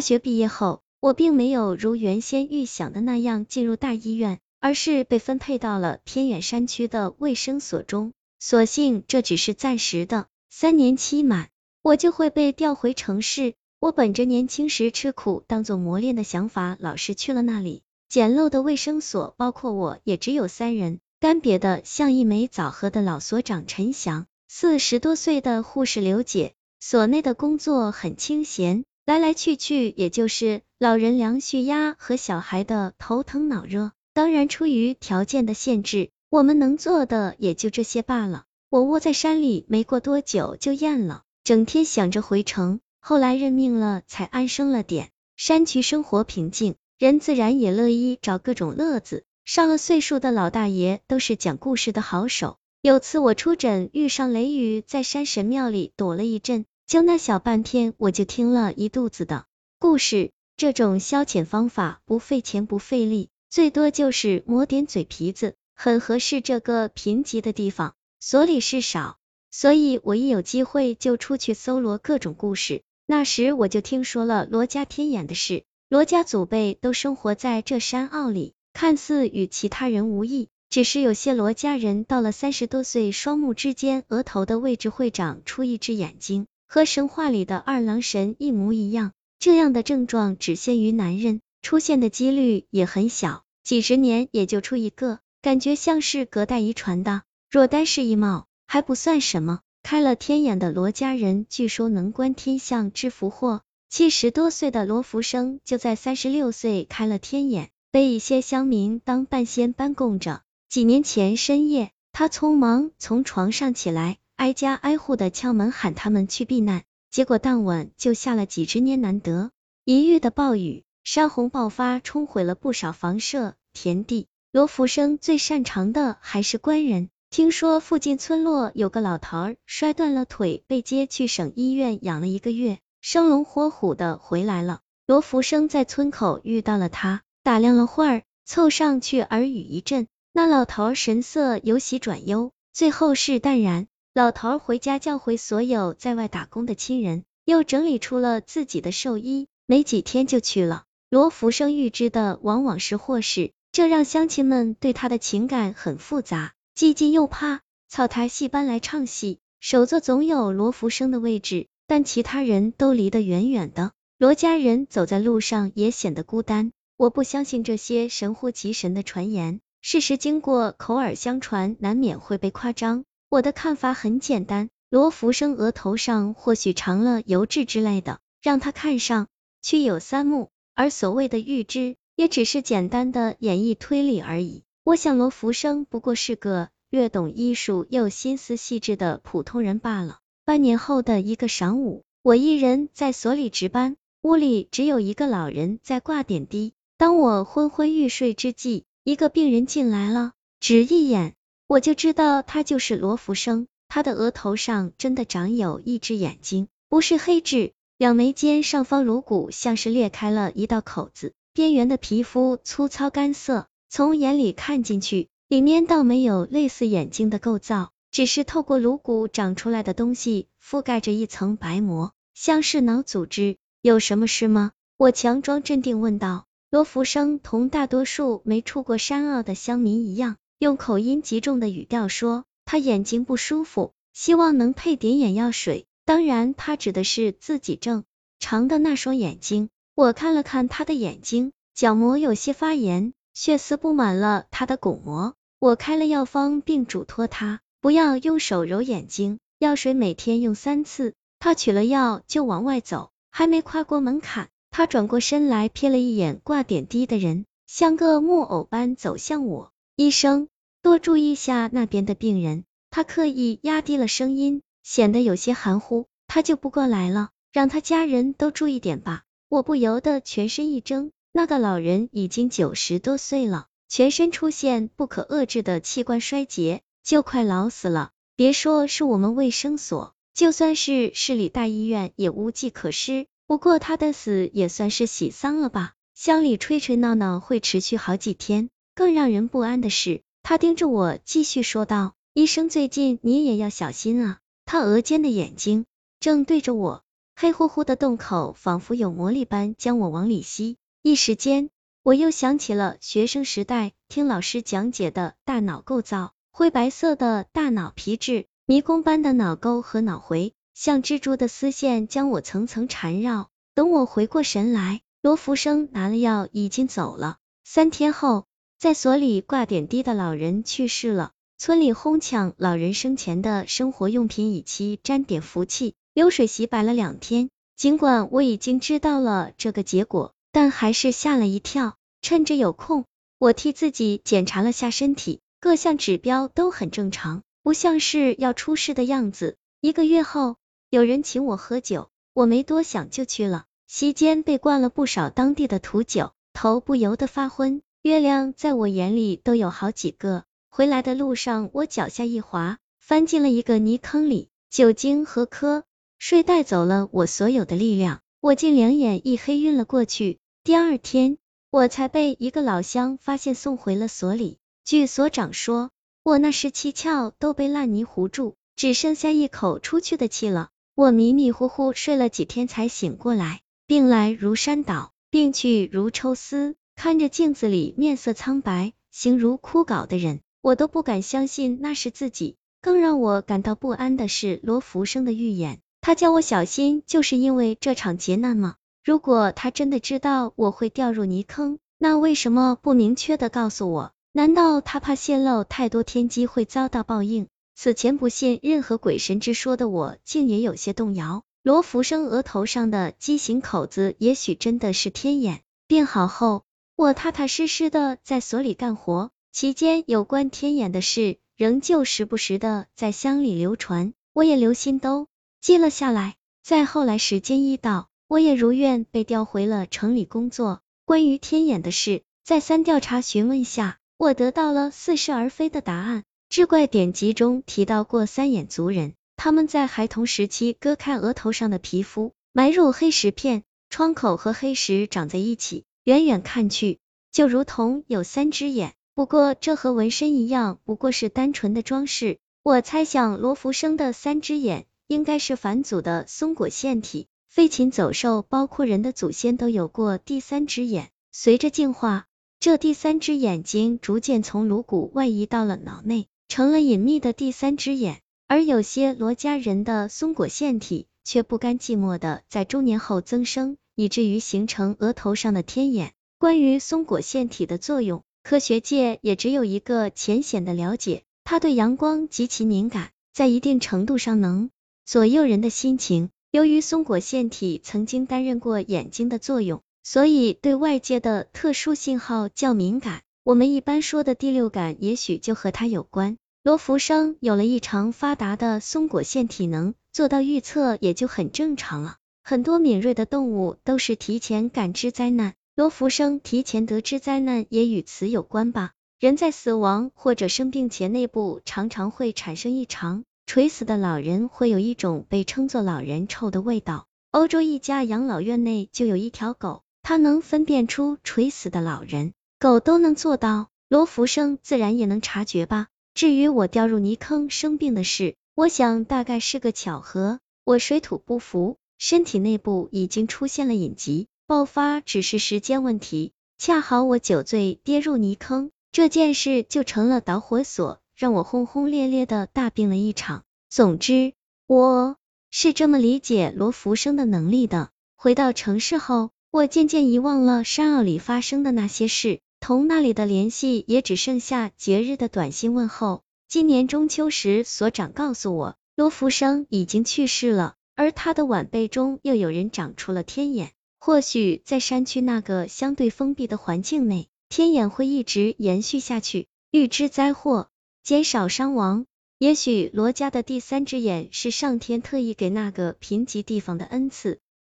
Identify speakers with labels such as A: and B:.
A: 学毕业后，我并没有如原先预想的那样进入大医院，而是被分配到了偏远山区的卫生所中。所幸这只是暂时的，三年期满，我就会被调回城市。我本着年轻时吃苦当做磨练的想法，老是去了那里。简陋的卫生所，包括我也只有三人，干瘪的像一枚枣核的老所长陈翔，四十多岁的护士刘姐。所内的工作很清闲，来来去去也就是老人量血压和小孩的头疼脑热。当然，出于条件的限制，我们能做的也就这些罢了。我窝在山里，没过多久就厌了，整天想着回城。后来认命了，才安生了点。山区生活平静，人自然也乐意找各种乐子。上了岁数的老大爷都是讲故事的好手。有次我出诊遇上雷雨，在山神庙里躲了一阵。就那小半天，我就听了一肚子的故事。这种消遣方法不费钱不费力，最多就是磨点嘴皮子，很合适这个贫瘠的地方。所里事少，所以我一有机会就出去搜罗各种故事。那时我就听说了罗家天眼的事。罗家祖辈都生活在这山坳里，看似与其他人无异，只是有些罗家人到了三十多岁，双目之间额头的位置会长出一只眼睛。和神话里的二郎神一模一样，这样的症状只限于男人，出现的几率也很小，几十年也就出一个，感觉像是隔代遗传的。若单是一貌还不算什么，开了天眼的罗家人据说能观天象知福祸。七十多岁的罗福生就在三十六岁开了天眼，被一些乡民当半仙搬供着。几年前深夜，他匆忙从床上起来。挨家挨户的敲门喊他们去避难，结果当晚就下了几十年难得一遇的暴雨，山洪爆发，冲毁了不少房舍、田地。罗福生最擅长的还是官人，听说附近村落有个老头儿摔断了腿，被接去省医院养了一个月，生龙活虎的回来了。罗福生在村口遇到了他，打量了会儿，凑上去耳语一阵。那老头神色由喜转忧，最后是淡然。老头回家叫回所有在外打工的亲人，又整理出了自己的寿衣，没几天就去了。罗福生预知的往往是祸事，这让乡亲们对他的情感很复杂，既敬又怕。草台戏班来唱戏，首座总有罗福生的位置，但其他人都离得远远的。罗家人走在路上也显得孤单。我不相信这些神乎其神的传言，事实经过口耳相传，难免会被夸张。我的看法很简单，罗浮生额头上或许长了油痣之类的，让他看上去有三目，而所谓的预知，也只是简单的演绎推理而已。我想罗浮生不过是个略懂医术又心思细致的普通人罢了。半年后的一个晌午，我一人在所里值班，屋里只有一个老人在挂点滴。当我昏昏欲睡之际，一个病人进来了，只一眼。我就知道他就是罗福生，他的额头上真的长有一只眼睛，不是黑痣，两眉间上方颅骨像是裂开了一道口子，边缘的皮肤粗糙干涩，从眼里看进去，里面倒没有类似眼睛的构造，只是透过颅骨长出来的东西覆盖着一层白膜，像是脑组织。有什么事吗？我强装镇定问道。罗福生同大多数没出过山坳的乡民一样。用口音极重的语调说，他眼睛不舒服，希望能配点眼药水。当然，他指的是自己正常的那双眼睛。我看了看他的眼睛，角膜有些发炎，血丝布满了他的巩膜。我开了药方，并嘱托他不要用手揉眼睛，药水每天用三次。他取了药就往外走，还没跨过门槛，他转过身来瞥了一眼挂点滴的人，像个木偶般走向我。医生，多注意下那边的病人。他刻意压低了声音，显得有些含糊。他就不过来了，让他家人都注意点吧。我不由得全身一怔。那个老人已经九十多岁了，全身出现不可遏制的器官衰竭，就快老死了。别说是我们卫生所，就算是市里大医院也无计可施。不过他的死也算是喜丧了吧？乡里吹吹闹闹会持续好几天。更让人不安的是，他盯着我继续说道：“医生，最近你也要小心啊。”他额间的眼睛正对着我，黑乎乎的洞口仿佛有魔力般将我往里吸，一时间我又想起了学生时代听老师讲解的大脑构造，灰白色的大脑皮质，迷宫般的脑沟和脑回，像蜘蛛的丝线将我层层缠绕。等我回过神来，罗福生拿了药已经走了。三天后，在所里挂点滴的老人去世了，村里哄抢老人生前的生活用品，以期沾点福气。流水洗摆了两天，尽管我已经知道了这个结果，但还是吓了一跳。趁着有空，我替自己检查了下身体，各项指标都很正常，不像是要出事的样子。一个月后，有人请我喝酒，我没多想就去了。席间被灌了不少当地的土酒，头不由得发昏。月亮在我眼里都有好几个。回来的路上，我脚下一滑，翻进了一个泥坑里，酒精和瞌。睡带走了我所有的力量，我竟两眼一黑晕了过去。第二天，我才被一个老乡发现，送回了所里。据所长说，我那时七窍都被烂泥糊住，只剩下一口出去的气了。我迷迷糊糊睡了几天才醒过来，病来如山倒，病去如抽丝。看着镜子里面色苍白、形如枯槁的人，我都不敢相信那是自己。更让我感到不安的是罗福生的预言。他叫我小心，就是因为这场劫难吗？如果他真的知道我会掉入泥坑，那为什么不明确的告诉我？难道他怕泄露太多天机会遭到报应？此前不信任何鬼神之说的我，竟也有些动摇。罗福生额头上的畸形口子，也许真的是天眼。病好后，我踏踏实实的在所里干活，期间有关天眼的事，仍旧时不时的在乡里流传，我也留心都。记了下来，再后来时间一到，我也如愿被调回了城里工作。关于天眼的事，再三调查询问下，我得到了似是而非的答案。志怪典籍中提到过三眼族人，他们在孩童时期割开额头上的皮肤，埋入黑石片，窗口和黑石长在一起，远远看去就如同有三只眼。不过这和纹身一样，不过是单纯的装饰。我猜想罗浮生的三只眼。应该是返祖的松果腺体，飞禽走兽，包括人的祖先都有过第三只眼。随着进化，这第三只眼睛逐渐从颅骨外移到了脑内，成了隐秘的第三只眼。而有些罗家人的松果腺体却不甘寂寞的在中年后增生，以至于形成额头上的天眼。关于松果腺体的作用，科学界也只有一个浅显的了解，它对阳光极其敏感，在一定程度上能。左右人的心情。由于松果腺体曾经担任过眼睛的作用，所以对外界的特殊信号较敏感。我们一般说的第六感，也许就和它有关。罗浮生有了异常发达的松果腺体能，做到预测也就很正常了。很多敏锐的动物都是提前感知灾难，罗浮生提前得知灾难也与此有关吧。人在死亡或者生病前，内部常常会产生异常。垂死的老人会有一种被称作老人臭的味道。欧洲一家养老院内就有一条狗，它能分辨出垂死的老人，狗都能做到，罗浮生自然也能察觉吧。至于我掉入泥坑生病的事，我想大概是个巧合。我水土不服，身体内部已经出现了隐疾，爆发只是时间问题。恰好我酒醉跌入泥坑，这件事就成了导火索。让我轰轰烈烈的大病了一场。总之，我是这么理解罗福生的能力的。回到城市后，我渐渐遗忘了山坳里发生的那些事，同那里的联系也只剩下节日的短信问候。今年中秋时，所长告诉我，罗福生已经去世了，而他的晚辈中又有人长出了天眼。或许在山区那个相对封闭的环境内，天眼会一直延续下去，预知灾祸。减少伤亡，也许罗家的第三只眼是上天特意给那个贫瘠地方的恩赐。